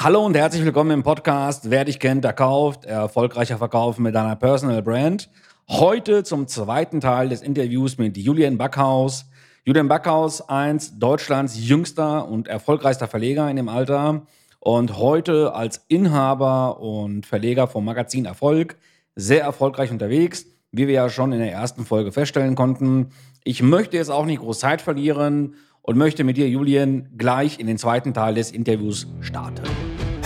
Hallo und herzlich willkommen im Podcast Wer dich kennt, der kauft, erfolgreicher Verkauf mit deiner Personal Brand. Heute zum zweiten Teil des Interviews mit Julian Backhaus. Julian Backhaus, eins Deutschlands jüngster und erfolgreichster Verleger in dem Alter und heute als Inhaber und Verleger vom Magazin Erfolg sehr erfolgreich unterwegs, wie wir ja schon in der ersten Folge feststellen konnten. Ich möchte jetzt auch nicht groß Zeit verlieren und möchte mit dir, Julian, gleich in den zweiten Teil des Interviews starten.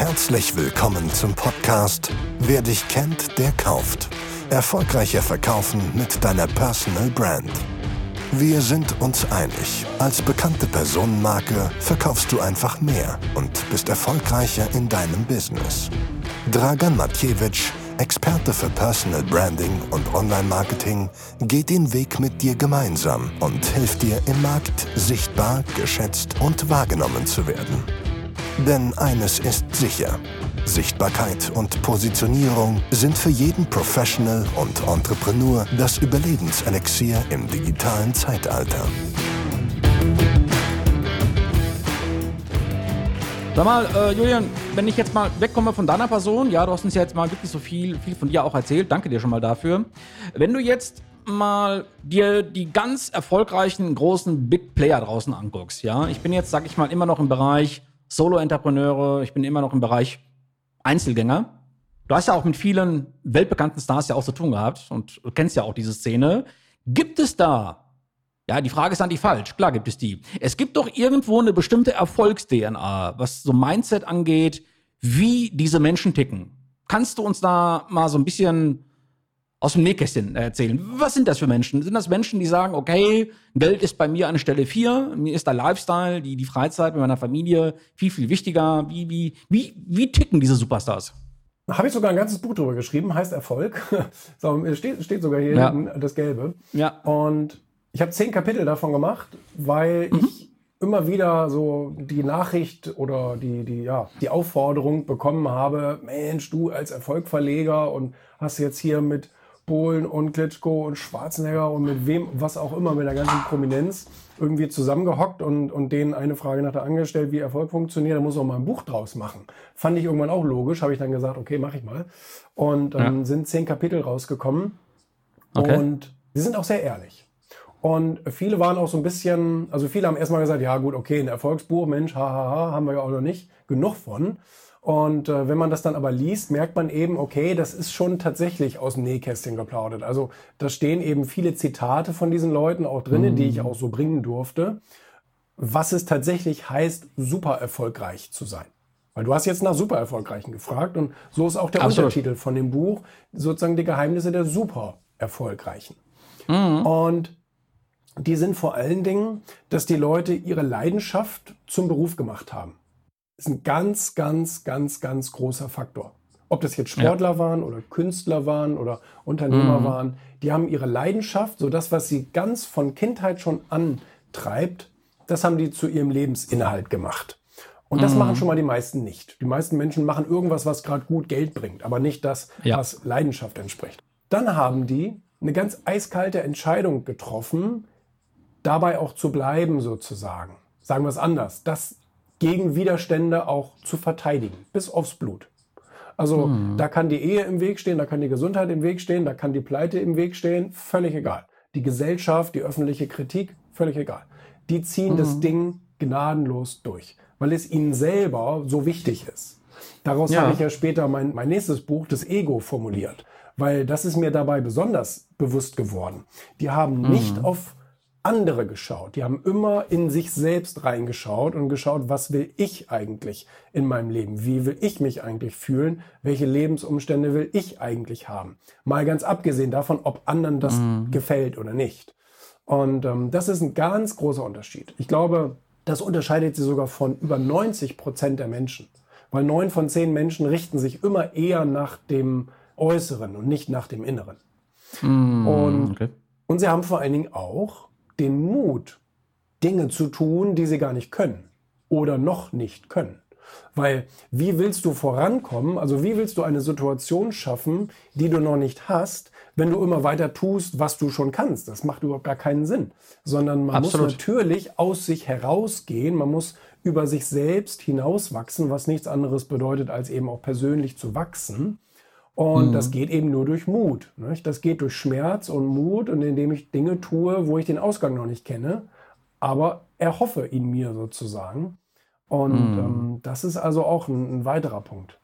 Herzlich willkommen zum Podcast Wer dich kennt, der kauft. Erfolgreicher verkaufen mit deiner Personal Brand. Wir sind uns einig. Als bekannte Personenmarke verkaufst du einfach mehr und bist erfolgreicher in deinem Business. Dragan Matjewitsch, Experte für Personal Branding und Online-Marketing, geht den Weg mit dir gemeinsam und hilft dir im Markt sichtbar, geschätzt und wahrgenommen zu werden. Denn eines ist sicher. Sichtbarkeit und Positionierung sind für jeden Professional und Entrepreneur das Überlebenselixier im digitalen Zeitalter. Sag mal, äh, Julian, wenn ich jetzt mal wegkomme von deiner Person, ja, du hast uns ja jetzt mal wirklich so viel, viel von dir auch erzählt, danke dir schon mal dafür. Wenn du jetzt mal dir die ganz erfolgreichen großen Big Player draußen anguckst, ja, ich bin jetzt, sag ich mal, immer noch im Bereich Solo-Entrepreneure, ich bin immer noch im Bereich Einzelgänger. Du hast ja auch mit vielen weltbekannten Stars ja auch zu tun gehabt und du kennst ja auch diese Szene. Gibt es da, ja, die Frage ist an die falsch, klar gibt es die. Es gibt doch irgendwo eine bestimmte Erfolgs-DNA, was so Mindset angeht, wie diese Menschen ticken. Kannst du uns da mal so ein bisschen aus dem Nähkästchen erzählen. Was sind das für Menschen? Sind das Menschen, die sagen, okay, Geld ist bei mir an Stelle vier, mir ist der Lifestyle, die, die Freizeit mit meiner Familie viel, viel wichtiger. Wie, wie, wie, wie ticken diese Superstars? Habe ich sogar ein ganzes Buch darüber geschrieben, heißt Erfolg. so, steht, steht sogar hier ja. hinten das Gelbe. Ja. Und ich habe zehn Kapitel davon gemacht, weil mhm. ich immer wieder so die Nachricht oder die, die, ja, die Aufforderung bekommen habe, Mensch, du als Erfolgverleger und hast jetzt hier mit Polen und Klitschko und Schwarzenegger und mit wem, was auch immer, mit der ganzen Prominenz irgendwie zusammengehockt und, und denen eine Frage nach der anderen gestellt, wie Erfolg funktioniert, da muss auch mal ein Buch draus machen. Fand ich irgendwann auch logisch, habe ich dann gesagt, okay, mache ich mal. Und dann ja. sind zehn Kapitel rausgekommen okay. und die sind auch sehr ehrlich. Und viele waren auch so ein bisschen, also viele haben erstmal gesagt, ja gut, okay, ein Erfolgsbuch, Mensch, hahaha, haben wir ja auch noch nicht genug von. Und äh, wenn man das dann aber liest, merkt man eben, okay, das ist schon tatsächlich aus dem Nähkästchen geplaudert. Also da stehen eben viele Zitate von diesen Leuten auch drin, mhm. die ich auch so bringen durfte, was es tatsächlich heißt, super erfolgreich zu sein. Weil du hast jetzt nach super erfolgreichen gefragt und so ist auch der Absolut. Untertitel von dem Buch, sozusagen die Geheimnisse der super erfolgreichen. Mhm. Und die sind vor allen Dingen, dass die Leute ihre Leidenschaft zum Beruf gemacht haben ist ein ganz, ganz, ganz, ganz großer Faktor. Ob das jetzt Sportler ja. waren oder Künstler waren oder Unternehmer mhm. waren, die haben ihre Leidenschaft, so das, was sie ganz von Kindheit schon antreibt, das haben die zu ihrem Lebensinhalt gemacht. Und das mhm. machen schon mal die meisten nicht. Die meisten Menschen machen irgendwas, was gerade gut Geld bringt, aber nicht das, ja. was Leidenschaft entspricht. Dann haben die eine ganz eiskalte Entscheidung getroffen, dabei auch zu bleiben sozusagen. Sagen wir es anders. Das gegen Widerstände auch zu verteidigen, bis aufs Blut. Also mhm. da kann die Ehe im Weg stehen, da kann die Gesundheit im Weg stehen, da kann die Pleite im Weg stehen, völlig egal. Die Gesellschaft, die öffentliche Kritik, völlig egal. Die ziehen mhm. das Ding gnadenlos durch, weil es ihnen selber so wichtig ist. Daraus ja. habe ich ja später mein, mein nächstes Buch, das Ego, formuliert, weil das ist mir dabei besonders bewusst geworden. Die haben nicht mhm. auf andere geschaut. Die haben immer in sich selbst reingeschaut und geschaut, was will ich eigentlich in meinem Leben? Wie will ich mich eigentlich fühlen? Welche Lebensumstände will ich eigentlich haben? Mal ganz abgesehen davon, ob anderen das mhm. gefällt oder nicht. Und ähm, das ist ein ganz großer Unterschied. Ich glaube, das unterscheidet sie sogar von über 90 Prozent der Menschen. Weil neun von zehn Menschen richten sich immer eher nach dem Äußeren und nicht nach dem Inneren. Mm, und, okay. und sie haben vor allen Dingen auch den Mut, Dinge zu tun, die sie gar nicht können oder noch nicht können. Weil wie willst du vorankommen? Also wie willst du eine Situation schaffen, die du noch nicht hast, wenn du immer weiter tust, was du schon kannst? Das macht überhaupt gar keinen Sinn. Sondern man Absolut. muss natürlich aus sich herausgehen, man muss über sich selbst hinauswachsen, was nichts anderes bedeutet, als eben auch persönlich zu wachsen. Und mhm. das geht eben nur durch Mut. Nicht? Das geht durch Schmerz und Mut und indem ich Dinge tue, wo ich den Ausgang noch nicht kenne, aber erhoffe ihn mir sozusagen. Und mhm. ähm, das ist also auch ein, ein weiterer Punkt.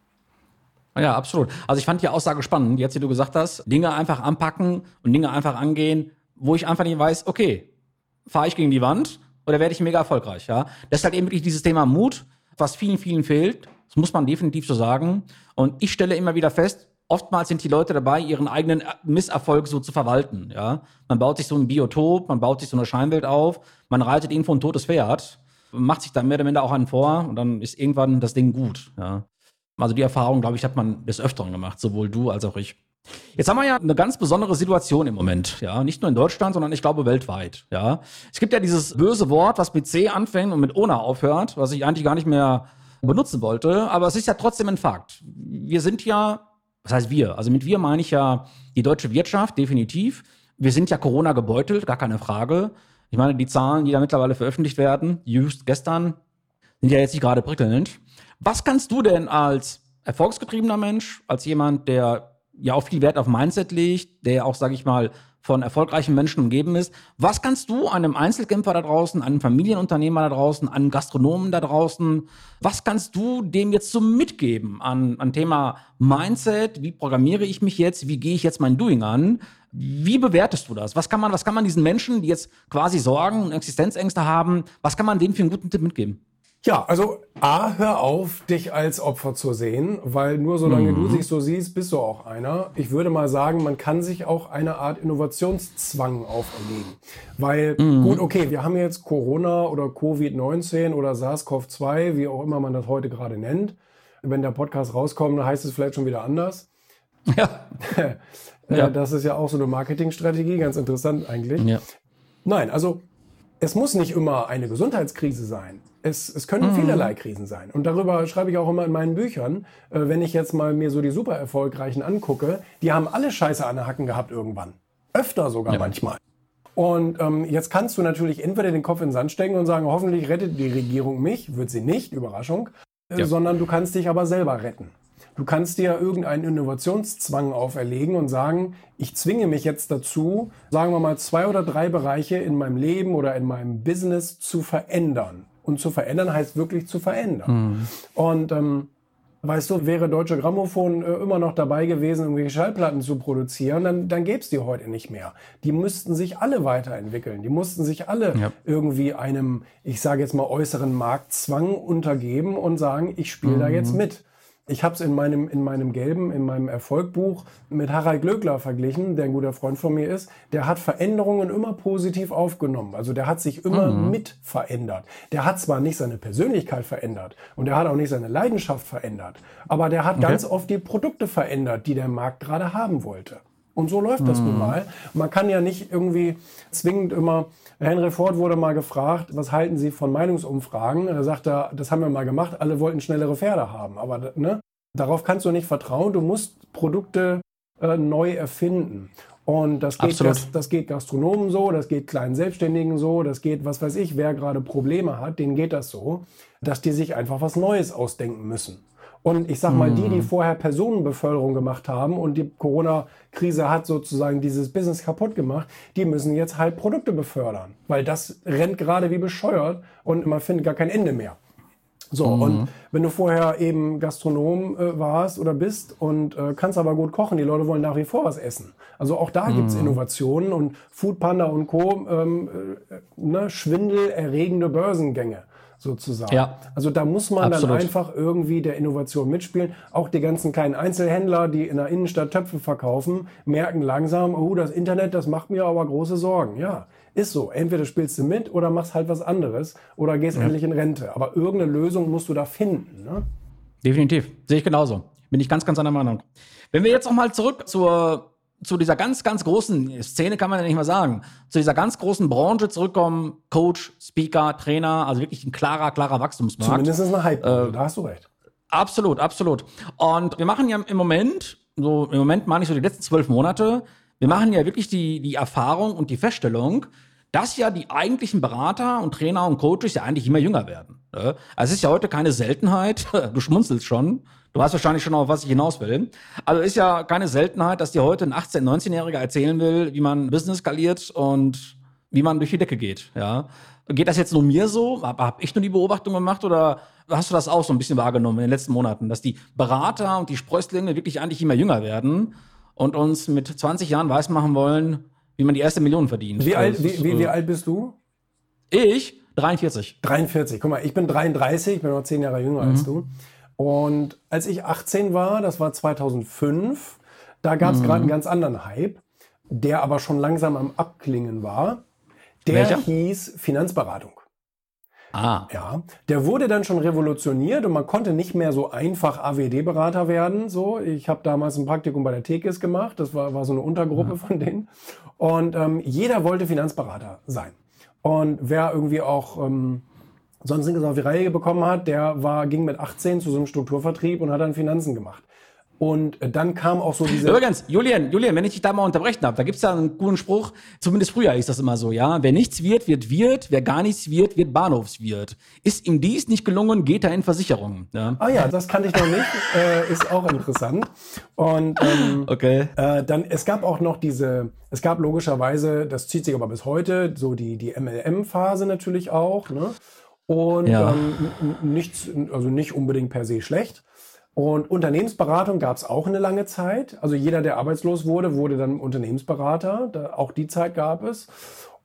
Ja, absolut. Also ich fand die Aussage spannend, jetzt wie du gesagt hast, Dinge einfach anpacken und Dinge einfach angehen, wo ich einfach nicht weiß, okay, fahre ich gegen die Wand oder werde ich mega erfolgreich, ja? Das ist halt eben wirklich dieses Thema Mut, was vielen, vielen fehlt. Das muss man definitiv so sagen. Und ich stelle immer wieder fest, oftmals sind die Leute dabei, ihren eigenen Misserfolg so zu verwalten, ja? Man baut sich so ein Biotop, man baut sich so eine Scheinwelt auf, man reitet irgendwo ein totes Pferd, macht sich dann mehr oder minder auch einen vor und dann ist irgendwann das Ding gut, ja? Also die Erfahrung, glaube ich, hat man des Öfteren gemacht, sowohl du als auch ich. Jetzt haben wir ja eine ganz besondere Situation im Moment, ja, nicht nur in Deutschland, sondern ich glaube weltweit, ja. Es gibt ja dieses böse Wort, was mit C anfängt und mit Ona aufhört, was ich eigentlich gar nicht mehr benutzen wollte, aber es ist ja trotzdem ein Fakt. Wir sind ja, was heißt wir? Also mit wir meine ich ja die deutsche Wirtschaft, definitiv. Wir sind ja Corona gebeutelt, gar keine Frage. Ich meine, die Zahlen, die da mittlerweile veröffentlicht werden, just gestern, sind ja jetzt nicht gerade prickelnd. Was kannst du denn als erfolgsgetriebener Mensch, als jemand, der ja auch viel Wert auf Mindset legt, der auch, sage ich mal, von erfolgreichen Menschen umgeben ist. Was kannst du einem Einzelkämpfer da draußen, einem Familienunternehmer da draußen, einem Gastronomen da draußen, was kannst du dem jetzt so mitgeben an, an Thema Mindset? Wie programmiere ich mich jetzt? Wie gehe ich jetzt mein Doing an? Wie bewertest du das? Was kann man, was kann man diesen Menschen, die jetzt quasi Sorgen und Existenzängste haben, was kann man denen für einen guten Tipp mitgeben? Ja, also A, hör auf, dich als Opfer zu sehen, weil nur solange mhm. du dich so siehst, bist du auch einer. Ich würde mal sagen, man kann sich auch eine Art Innovationszwang auferlegen. Weil, mhm. gut, okay, wir haben jetzt Corona oder Covid-19 oder SARS-CoV-2, wie auch immer man das heute gerade nennt. Wenn der Podcast rauskommt, dann heißt es vielleicht schon wieder anders. Ja. ja. Das ist ja auch so eine Marketingstrategie, ganz interessant eigentlich. Ja. Nein, also es muss nicht immer eine Gesundheitskrise sein. Es, es können mhm. vielerlei Krisen sein. Und darüber schreibe ich auch immer in meinen Büchern. Äh, wenn ich jetzt mal mir so die super erfolgreichen angucke, die haben alle Scheiße an den Hacken gehabt irgendwann. Öfter sogar ja. manchmal. Und ähm, jetzt kannst du natürlich entweder den Kopf in den Sand stecken und sagen, hoffentlich rettet die Regierung mich, wird sie nicht, Überraschung, äh, ja. sondern du kannst dich aber selber retten. Du kannst dir irgendeinen Innovationszwang auferlegen und sagen, ich zwinge mich jetzt dazu, sagen wir mal, zwei oder drei Bereiche in meinem Leben oder in meinem Business zu verändern. Und zu verändern heißt wirklich zu verändern. Mhm. Und ähm, weißt du, wäre Deutsche Grammophon äh, immer noch dabei gewesen, irgendwelche Schallplatten zu produzieren, dann, dann gäbe es die heute nicht mehr. Die müssten sich alle weiterentwickeln. Die mussten sich alle ja. irgendwie einem, ich sage jetzt mal, äußeren Marktzwang untergeben und sagen, ich spiele mhm. da jetzt mit. Ich habe es in meinem, in meinem gelben, in meinem Erfolgbuch mit Harald Glöckler verglichen, der ein guter Freund von mir ist. Der hat Veränderungen immer positiv aufgenommen. Also der hat sich immer mhm. mit verändert. Der hat zwar nicht seine Persönlichkeit verändert und der hat auch nicht seine Leidenschaft verändert, aber der hat okay. ganz oft die Produkte verändert, die der Markt gerade haben wollte. Und so läuft das nun mhm. mal. Man kann ja nicht irgendwie zwingend immer, Henry Ford wurde mal gefragt, was halten Sie von Meinungsumfragen? Er sagte, das haben wir mal gemacht, alle wollten schnellere Pferde haben. Aber ne, darauf kannst du nicht vertrauen. Du musst Produkte äh, neu erfinden. Und das geht, das, das geht Gastronomen so, das geht kleinen Selbstständigen so, das geht, was weiß ich, wer gerade Probleme hat, denen geht das so, dass die sich einfach was Neues ausdenken müssen. Und ich sag mal, die, die hm. vorher Personenbeförderung gemacht haben und die Corona-Krise hat sozusagen dieses Business kaputt gemacht, die müssen jetzt halt Produkte befördern. Weil das rennt gerade wie bescheuert und man findet gar kein Ende mehr. So, mhm. und wenn du vorher eben Gastronom äh, warst oder bist und äh, kannst aber gut kochen, die Leute wollen nach wie vor was essen. Also auch da mhm. gibt's Innovationen und Foodpanda und Co. Ähm, äh, ne, schwindelerregende Börsengänge sozusagen. Ja. Also da muss man Absolut. dann einfach irgendwie der Innovation mitspielen. Auch die ganzen kleinen Einzelhändler, die in der Innenstadt Töpfe verkaufen, merken langsam, oh, das Internet, das macht mir aber große Sorgen. Ja, ist so. Entweder spielst du mit oder machst halt was anderes oder gehst ja. endlich in Rente. Aber irgendeine Lösung musst du da finden. Ne? Definitiv. Sehe ich genauso. Bin ich ganz, ganz anderer Meinung. Wenn wir jetzt noch mal zurück zur zu dieser ganz, ganz großen Szene kann man ja nicht mal sagen, zu dieser ganz großen Branche zurückkommen, Coach, Speaker, Trainer, also wirklich ein klarer, klarer Wachstumsmarkt. Zumindest ist eine Hype, äh, da hast du recht. Absolut, absolut. Und wir machen ja im Moment, so im Moment meine ich so die letzten zwölf Monate, wir machen ja wirklich die, die Erfahrung und die Feststellung, dass ja die eigentlichen Berater und Trainer und Coaches ja eigentlich immer jünger werden. Ne? Also es ist ja heute keine Seltenheit, du schmunzelst schon, du weißt wahrscheinlich schon, auf was ich hinaus will. Also ist ja keine Seltenheit, dass dir heute ein 18-, 19-Jähriger erzählen will, wie man Business skaliert und wie man durch die Decke geht. Ja? Geht das jetzt nur mir so? Habe hab ich nur die Beobachtung gemacht oder hast du das auch so ein bisschen wahrgenommen in den letzten Monaten, dass die Berater und die Sprösslinge wirklich eigentlich immer jünger werden und uns mit 20 Jahren weismachen wollen, wie man die erste Million verdient? Wie, alt, wie, wie, wie alt bist du? Ich? 43. 43. Guck mal, ich bin 33, ich bin noch 10 Jahre jünger mhm. als du. Und als ich 18 war, das war 2005, da gab es mhm. gerade einen ganz anderen Hype, der aber schon langsam am Abklingen war. Der Welcher? hieß Finanzberatung. Ah. Ja, der wurde dann schon revolutioniert und man konnte nicht mehr so einfach AWD-Berater werden. So, ich habe damals ein Praktikum bei der Tekis gemacht. Das war, war so eine Untergruppe mhm. von denen. Und ähm, jeder wollte Finanzberater sein. Und wer irgendwie auch ähm, sonst nichts auf die Reihe bekommen hat, der war, ging mit 18 zu so einem Strukturvertrieb und hat dann Finanzen gemacht. Und dann kam auch so diese. Übrigens, Julian, Julian, wenn ich dich da mal unterbrechen darf, da gibt's ja einen guten Spruch, zumindest früher ist das immer so, ja. Wer nichts wird, wird Wirt, wer gar nichts wird, wird Bahnhofswirt. Ist ihm dies nicht gelungen, geht er in Versicherungen. Ja. Ah ja, das kannte ich noch nicht. äh, ist auch interessant. Und ähm, okay. Äh, dann, es gab auch noch diese, es gab logischerweise, das zieht sich aber bis heute, so die, die MLM-Phase natürlich auch, ne? Und ja. ähm, nichts, also nicht unbedingt per se schlecht. Und Unternehmensberatung gab es auch eine lange Zeit. Also jeder, der arbeitslos wurde, wurde dann Unternehmensberater. Da, auch die Zeit gab es.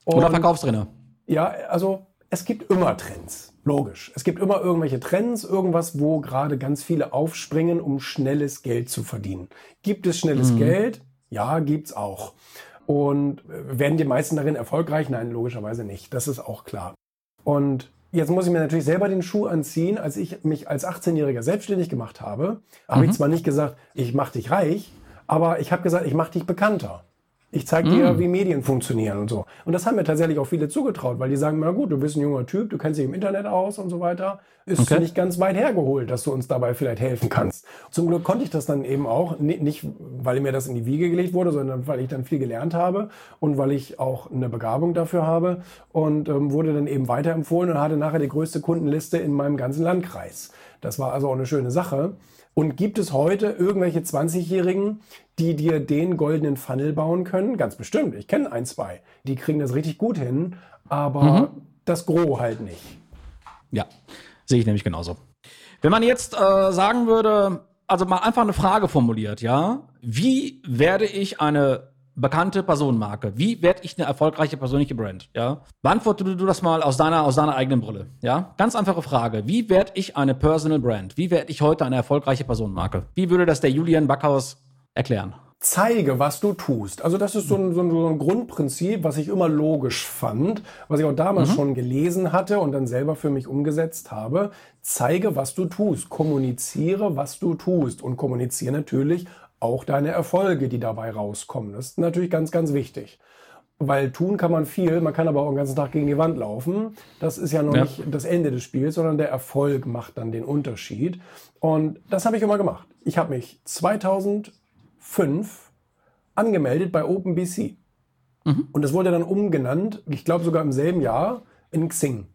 Und Oder Verkaufstrainer. Ja, also es gibt immer Trends. Logisch. Es gibt immer irgendwelche Trends, irgendwas, wo gerade ganz viele aufspringen, um schnelles Geld zu verdienen. Gibt es schnelles mhm. Geld? Ja, gibt's auch. Und äh, werden die meisten darin erfolgreich? Nein, logischerweise nicht. Das ist auch klar. Und Jetzt muss ich mir natürlich selber den Schuh anziehen. Als ich mich als 18-Jähriger selbstständig gemacht habe, habe mhm. ich zwar nicht gesagt, ich mache dich reich, aber ich habe gesagt, ich mache dich bekannter. Ich zeige dir, mm. wie Medien funktionieren und so. Und das haben mir tatsächlich auch viele zugetraut, weil die sagen, na gut, du bist ein junger Typ, du kennst dich im Internet aus und so weiter. Ist okay. nicht ganz weit hergeholt, dass du uns dabei vielleicht helfen kannst. Zum Glück konnte ich das dann eben auch, nicht weil mir das in die Wiege gelegt wurde, sondern weil ich dann viel gelernt habe und weil ich auch eine Begabung dafür habe und ähm, wurde dann eben weiterempfohlen und hatte nachher die größte Kundenliste in meinem ganzen Landkreis. Das war also auch eine schöne Sache. Und gibt es heute irgendwelche 20-Jährigen, die dir den goldenen Funnel bauen können? Ganz bestimmt. Ich kenne ein, zwei. Die kriegen das richtig gut hin, aber mhm. das Gros halt nicht. Ja, sehe ich nämlich genauso. Wenn man jetzt äh, sagen würde, also mal einfach eine Frage formuliert, ja, wie werde ich eine bekannte Personenmarke? Wie werde ich eine erfolgreiche persönliche Brand? Ja? Beantworte du das mal aus deiner, aus deiner eigenen Brille. Ja? Ganz einfache Frage. Wie werde ich eine Personal Brand? Wie werde ich heute eine erfolgreiche Personenmarke? Wie würde das der Julian Backhaus erklären? Zeige, was du tust. Also das ist so ein, so ein, Grundprinzip, was ich immer logisch fand, was ich auch damals mhm. schon gelesen hatte und dann selber für mich umgesetzt habe. Zeige, was du tust. Kommuniziere, was du tust. Und kommuniziere natürlich auch deine Erfolge, die dabei rauskommen. Das ist natürlich ganz, ganz wichtig. Weil tun kann man viel, man kann aber auch den ganzen Tag gegen die Wand laufen. Das ist ja noch ja. nicht das Ende des Spiels, sondern der Erfolg macht dann den Unterschied. Und das habe ich immer gemacht. Ich habe mich 2005 angemeldet bei OpenBC. Mhm. Und das wurde dann umgenannt, ich glaube sogar im selben Jahr, in Xing.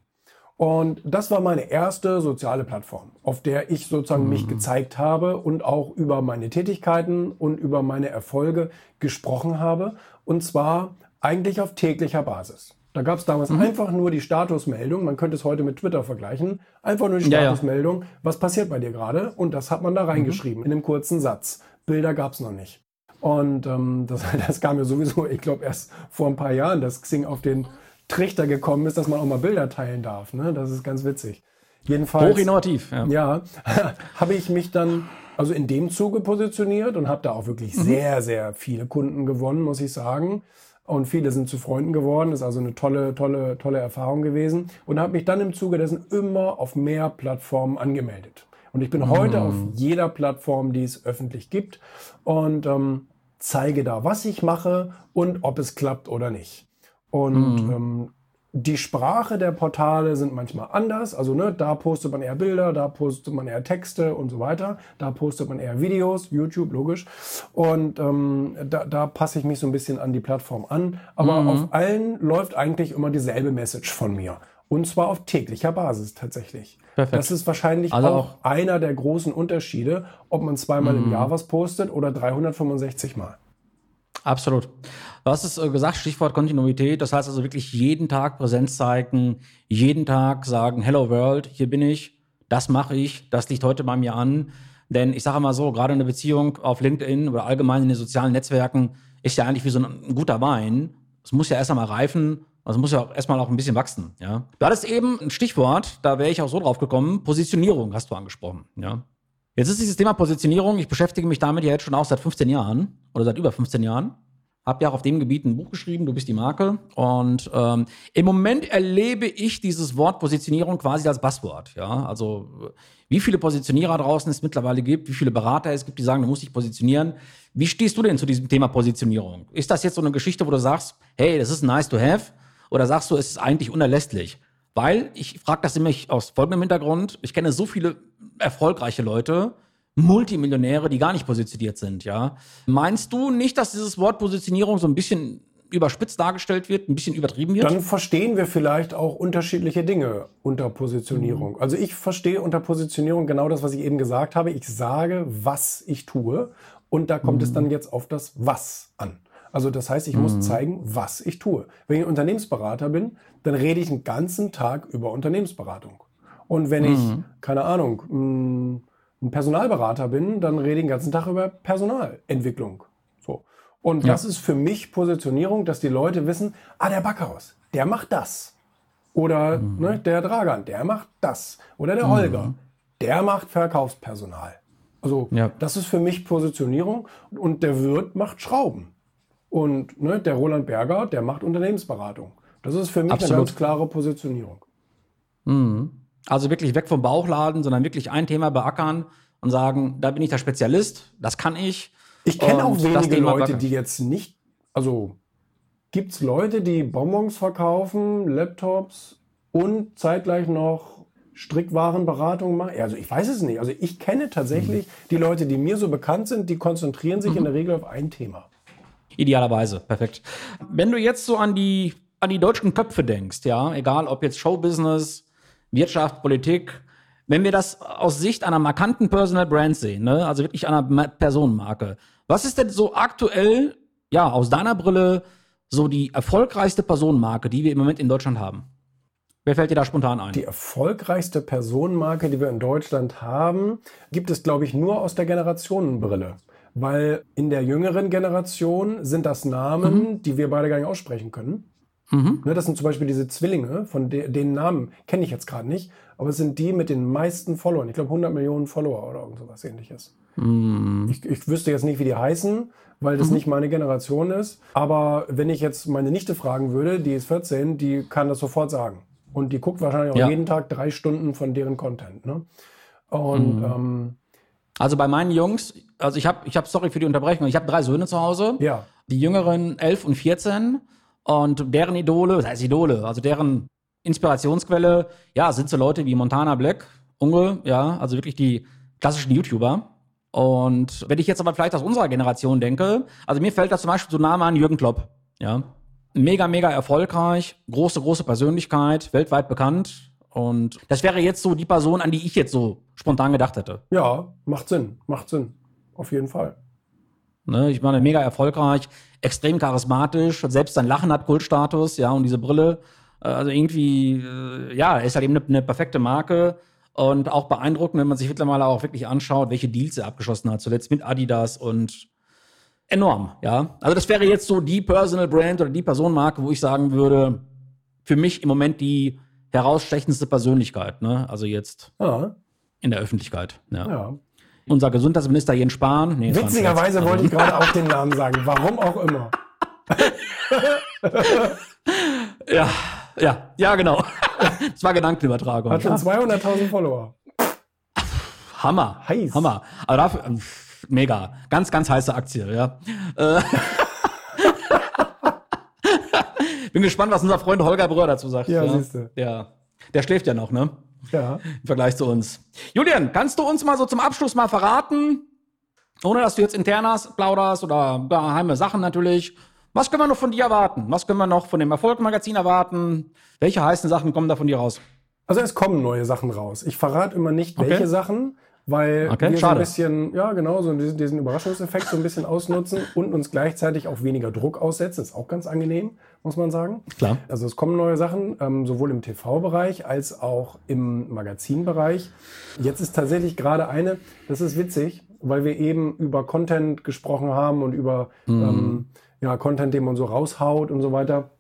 Und das war meine erste soziale Plattform, auf der ich sozusagen mhm. mich gezeigt habe und auch über meine Tätigkeiten und über meine Erfolge gesprochen habe. Und zwar eigentlich auf täglicher Basis. Da gab es damals mhm. einfach nur die Statusmeldung, man könnte es heute mit Twitter vergleichen, einfach nur die Statusmeldung, ja, ja. was passiert bei dir gerade? Und das hat man da reingeschrieben mhm. in einem kurzen Satz. Bilder gab es noch nicht. Und ähm, das, das kam mir sowieso, ich glaube, erst vor ein paar Jahren, dass Xing auf den Trichter gekommen ist, dass man auch mal Bilder teilen darf. Ne? Das ist ganz witzig. Jedenfalls. Hoch innovativ. Ja, ja habe ich mich dann also in dem Zuge positioniert und habe da auch wirklich mhm. sehr, sehr viele Kunden gewonnen, muss ich sagen. Und viele sind zu Freunden geworden. Das ist also eine tolle, tolle, tolle Erfahrung gewesen. Und habe mich dann im Zuge dessen immer auf mehr Plattformen angemeldet. Und ich bin mhm. heute auf jeder Plattform, die es öffentlich gibt. Und ähm, zeige da, was ich mache und ob es klappt oder nicht. Und mhm. ähm, Die Sprache der Portale sind manchmal anders. Also ne, da postet man eher Bilder, da postet man eher Texte und so weiter. Da postet man eher Videos, YouTube, logisch. Und ähm, da, da passe ich mich so ein bisschen an die Plattform an. Aber Mhm. auf allen läuft eigentlich immer dieselbe Message von mir. Und zwar auf täglicher Basis tatsächlich. Perfekt. Das ist wahrscheinlich Also auch, auch- Mhm. einer der großen Unterschiede, ob man zweimal im Jahr was postet oder 365 Mal. Absolut. Du hast es äh, gesagt, Stichwort Kontinuität. Das heißt also wirklich jeden Tag Präsenz zeigen, jeden Tag sagen, Hello World, hier bin ich, das mache ich, das liegt heute bei mir an. Denn ich sage mal so, gerade eine Beziehung auf LinkedIn oder allgemein in den sozialen Netzwerken ist ja eigentlich wie so ein guter Wein. Es muss ja erst einmal reifen, also muss ja auch erstmal auch ein bisschen wachsen. Ja? Du hattest eben ein Stichwort, da wäre ich auch so drauf gekommen, Positionierung hast du angesprochen. Ja? Jetzt ist dieses Thema Positionierung, ich beschäftige mich damit ja jetzt schon auch seit 15 Jahren oder seit über 15 Jahren. Hab ja auch auf dem Gebiet ein Buch geschrieben, du bist die Marke. Und ähm, im Moment erlebe ich dieses Wort Positionierung quasi als Buzzword. Ja? Also wie viele Positionierer draußen es mittlerweile gibt, wie viele Berater es gibt, die sagen, du musst dich positionieren. Wie stehst du denn zu diesem Thema Positionierung? Ist das jetzt so eine Geschichte, wo du sagst, hey, das ist nice to have? Oder sagst du, es ist eigentlich unerlässlich? Weil ich frage das nämlich aus folgendem Hintergrund. Ich kenne so viele erfolgreiche Leute, Multimillionäre, die gar nicht positioniert sind, ja. Meinst du nicht, dass dieses Wort Positionierung so ein bisschen überspitzt dargestellt wird, ein bisschen übertrieben wird? Dann verstehen wir vielleicht auch unterschiedliche Dinge unter Positionierung. Also ich verstehe unter Positionierung genau das, was ich eben gesagt habe. Ich sage, was ich tue und da kommt es dann jetzt auf das Was an. Also das heißt, ich muss zeigen, was ich tue. Wenn ich Unternehmensberater bin, dann rede ich einen ganzen Tag über Unternehmensberatung. Und wenn ich, keine Ahnung, mh, ein Personalberater bin, dann rede ich den ganzen Tag über Personalentwicklung. So. Und das ist für mich Positionierung, dass die Leute wissen, ah, der Backhaus, der macht das. Oder ne, der Dragan, der macht das. Oder der Holger, der macht Verkaufspersonal. Also Ja. das ist für mich Positionierung. Und der Wirt macht Schrauben. Und ne, der Roland Berger, der macht Unternehmensberatung. Das ist für mich eine Absolut. ganz klare Positionierung. Also wirklich weg vom Bauchladen, sondern wirklich ein Thema beackern und sagen, da bin ich der Spezialist, das kann ich. Ich kenne auch wenige Leute, beackern. die jetzt nicht, also gibt es Leute, die Bonbons verkaufen, Laptops und zeitgleich noch Strickwarenberatung machen? Also ich weiß es nicht. Also ich kenne tatsächlich Mhm. die Leute, die mir so bekannt sind, die konzentrieren sich in der Regel auf ein Thema. Idealerweise, perfekt. Wenn du jetzt so an die, an die deutschen Köpfe denkst, ja, egal ob jetzt Showbusiness, Wirtschaft, Politik, wenn wir das aus Sicht einer markanten Personal Brand sehen, ne, also wirklich einer Ma- Personenmarke, was ist denn so aktuell, ja, aus deiner Brille, so die erfolgreichste Personenmarke, die wir im Moment in Deutschland haben? Wer fällt dir da spontan ein? Die erfolgreichste Personenmarke, die wir in Deutschland haben, gibt es, glaube ich, nur aus der Generationenbrille. Weil in der jüngeren Generation sind das Namen, die wir beide gar nicht aussprechen können. Ne, das sind zum Beispiel diese Zwillinge, von de den Namen kenne ich jetzt gerade nicht, aber es sind die mit den meisten Followern. Ich glaube 100 Millionen Follower oder irgend sowas ähnliches. Ich, ich wüsste jetzt nicht, wie die heißen, weil das nicht meine Generation ist. Aber wenn ich jetzt meine Nichte fragen würde, die ist 14, die kann das sofort sagen. Und die guckt wahrscheinlich auch Ja. jeden Tag drei Stunden von deren Content. Ne? Und ähm, Also bei meinen Jungs, also ich habe, ich hab, sorry für die Unterbrechung, ich habe drei Söhne zu Hause. ja, Die jüngeren 11 und 14 und deren Idole, was heißt Idole, also deren Inspirationsquelle, ja, sind so Leute wie Montana Black, Unge, ja, also wirklich die klassischen YouTuber. Und wenn ich jetzt aber vielleicht aus unserer Generation denke, also mir fällt da zum Beispiel so Name an Jürgen Klopp, ja. Mega, mega erfolgreich, große, große Persönlichkeit, weltweit bekannt. Und das wäre jetzt so die Person, an die ich jetzt so spontan gedacht hätte. ja, macht Sinn, macht Sinn. Auf jeden Fall. Ne, ich meine, mega erfolgreich, extrem charismatisch, selbst sein Lachen hat Kultstatus, ja, und diese Brille, äh, also irgendwie, äh, ja, ist halt eben eine, eine perfekte Marke und auch beeindruckend, wenn man sich mittlerweile auch wirklich anschaut, welche Deals er abgeschlossen hat, zuletzt mit Adidas und enorm, ja. Also das wäre jetzt so die Personal Brand oder die Personenmarke, wo ich sagen würde, für mich im Moment die herausstechendste Persönlichkeit, ne, also jetzt Ja, in der Öffentlichkeit, ja. ja. Unser Gesundheitsminister Jens Spahn, nee. Witzigerweise wollte ich gerade auch den Namen sagen. Warum auch immer. Ja, ja, ja, genau. Das war Gedankenübertragung. Hat schon Ja. 200.000 Follower. Hammer. Heiß. Hammer. Aber dafür, mega. Ganz, ganz heiße Aktie, ja. Bin gespannt, was unser Freund Holger Bröhr dazu sagt. Ja, siehst du. Ja. Der schläft ja noch, ne? Ja. Im Vergleich zu uns. Julian, kannst du uns mal so zum Abschluss mal verraten, ohne dass du jetzt internas plauderst oder geheime Sachen natürlich, was können wir noch von dir erwarten? Was können wir noch von dem Erfolgmagazin erwarten? Welche heißen Sachen kommen da von dir raus? Also es kommen neue Sachen raus. Ich verrate immer nicht, Okay. welche Sachen, weil Okay, wir so ein bisschen, ja genau, so diesen, diesen Überraschungseffekt so ein bisschen ausnutzen und uns gleichzeitig auch weniger Druck aussetzen. Ist auch ganz angenehm, muss man sagen. Klar. Also es kommen neue Sachen, ähm, sowohl im TV-Bereich als auch im Magazinbereich. Jetzt ist tatsächlich gerade eine, das ist witzig, weil wir eben über Content gesprochen haben und über ähm, ja, Content, den man so raushaut und so weiter.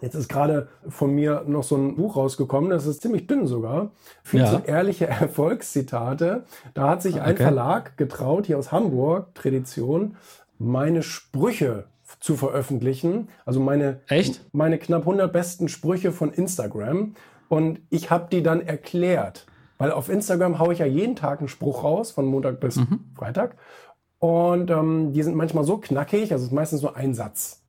Jetzt ist gerade von mir noch so ein Buch rausgekommen, das ist ziemlich dünn sogar. Viel Ja. zu ehrliche Erfolgszitate. Da hat sich ein Okay. Verlag getraut, hier aus Hamburg, Tradition, meine Sprüche zu veröffentlichen. Also meine, Echt? meine knapp 100 besten Sprüche von Instagram. Und ich habe die dann erklärt. Weil auf Instagram haue ich ja jeden Tag einen Spruch raus, von Montag bis Freitag. Und ähm, die sind manchmal so knackig, also es ist meistens nur ein Satz.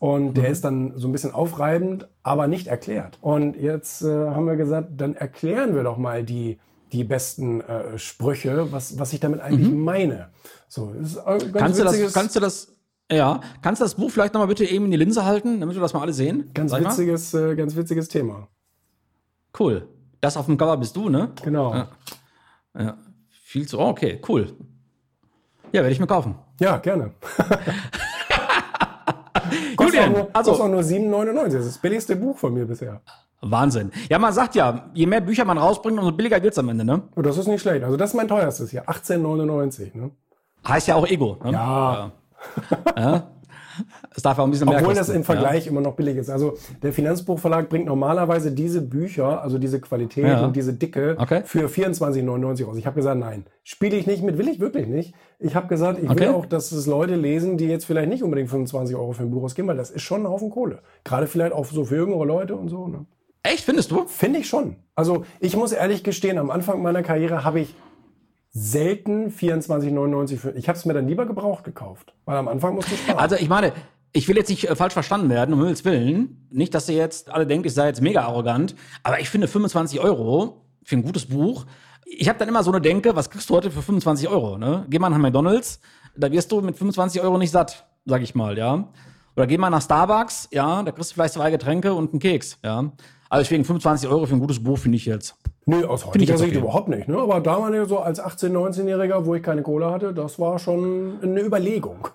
Und der ist dann so ein bisschen aufreibend, aber nicht erklärt. Und jetzt äh, haben wir gesagt, dann erklären wir doch mal die, die besten äh, Sprüche, was, was ich damit eigentlich meine. So, Kannst du das, kannst du das, ja, kannst du das Buch vielleicht nochmal bitte eben in die Linse halten, damit wir das mal alle sehen? ganz witziges, äh, ganz witziges Thema. Cool. Das auf dem Cover bist du, ne? Genau. Ja. Ja. Viel zu, oh, okay, cool. Ja, werde ich mir kaufen. Ja, gerne. Julian, auch nur, also- kostet auch nur 7,99. Das ist das billigste Buch von mir bisher. Wahnsinn. Ja, man sagt ja, je mehr Bücher man rausbringt, umso billiger wird's am Ende, ne? Und das ist nicht schlecht. Also das ist mein teuerstes hier. 18,99. Ne? Heißt ja auch Ego. Ne? Ja. ja. Es darf auch ein bisschen mehr Obwohl kosten. das im Vergleich immer noch billig ist. Also der Finanzbuchverlag bringt normalerweise diese Bücher, also diese Qualität Ja. und diese Dicke Okay. für 24,99 raus. Ich habe gesagt, nein, spiele ich nicht mit, will ich wirklich nicht. Ich habe gesagt, ich Okay. will auch, dass es Leute lesen, die jetzt vielleicht nicht unbedingt 25 Euro für ein Buch ausgeben, weil das ist schon ein Haufen Kohle. Gerade vielleicht auch so für jüngere Leute und so. Ne? Ja. Echt, findest du? Finde ich schon. Also ich muss ehrlich gestehen, am Anfang meiner Karriere habe ich selten 24,99 für. Ich habe es mir dann lieber gebraucht gekauft, weil am Anfang musste ich sparen. Also ich meine, ich will jetzt nicht äh, falsch verstanden werden, um Himmels Willen. Nicht, dass ihr jetzt alle denkt, ich sei jetzt mega arrogant. Aber ich finde 25 Euro für ein gutes Buch. Ich habe dann immer so eine Denke, was kriegst du heute für 25 Euro? Ne? Geh mal nach McDonalds, da wirst du mit 25 Euro nicht satt, sag ich mal, ja. Oder geh mal nach Starbucks, ja, da kriegst du vielleicht zwei Getränke und einen Keks, ja. Also deswegen 25 Euro für ein gutes Buch finde ich jetzt. Nö, aus heutiger jetzt Sicht überhaupt nicht. Ne? Aber damals so als 18-, 19-Jähriger, wo ich keine Kohle hatte, das war schon eine Überlegung.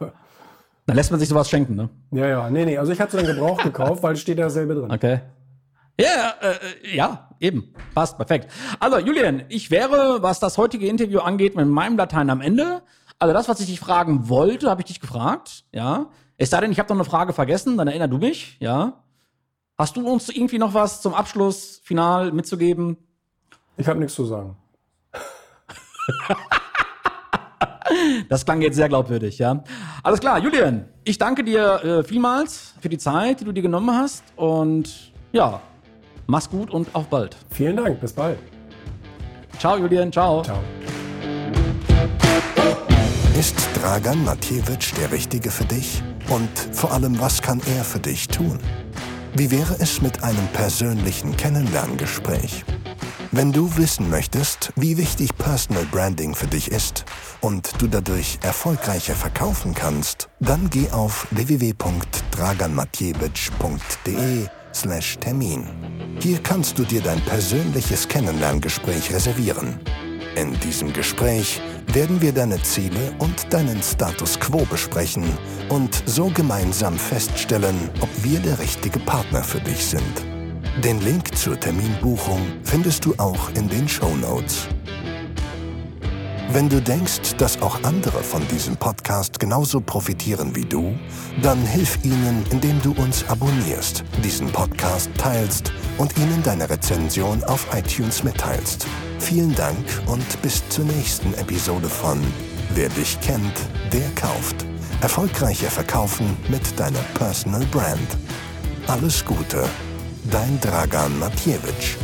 Dann lässt man sich sowas schenken, ne? Ja, ja, nee, nee. Also ich hatte dann Gebrauch gekauft, weil es steht da dasselbe drin. Okay. Ja, äh, ja, eben. Passt, perfekt. Also, Julian, ich wäre, was das heutige Interview angeht, mit meinem Latein am Ende. Also das, was ich dich fragen wollte, habe ich dich gefragt, ja. Es sei denn, ich habe noch eine Frage vergessen, dann erinner du mich, ja. Hast du uns irgendwie noch was zum Abschluss final mitzugeben? Ich habe nichts zu sagen. Das klang jetzt sehr glaubwürdig, ja. Alles klar, Julian, ich danke dir äh, vielmals für die Zeit, die du dir genommen hast und ja, mach's gut und auf bald. Vielen Dank, bis bald. Ciao, Julian, ciao. Ciao. Ist Dragan Matjewitsch der Richtige für dich? Und vor allem, was kann er für dich tun? Wie wäre es mit einem persönlichen Kennenlerngespräch? Wenn du wissen möchtest, wie wichtig Personal Branding für dich ist und du dadurch erfolgreicher verkaufen kannst, dann geh auf www.draganmatjewitsch.de slash Termin. Hier kannst du dir dein persönliches Kennenlerngespräch reservieren. In diesem Gespräch werden wir deine Ziele und deinen Status quo besprechen und so gemeinsam feststellen, ob wir der richtige Partner für dich sind. Den Link zur Terminbuchung findest du auch in den Show Notes. Wenn du denkst, dass auch andere von diesem Podcast genauso profitieren wie du, dann hilf ihnen, indem du uns abonnierst, diesen Podcast teilst und ihnen deine Rezension auf iTunes mitteilst. Vielen Dank und bis zur nächsten Episode von Wer dich kennt, der kauft. Erfolgreicher verkaufen mit deiner Personal Brand. Alles Gute, dein Dragan Matjewitsch.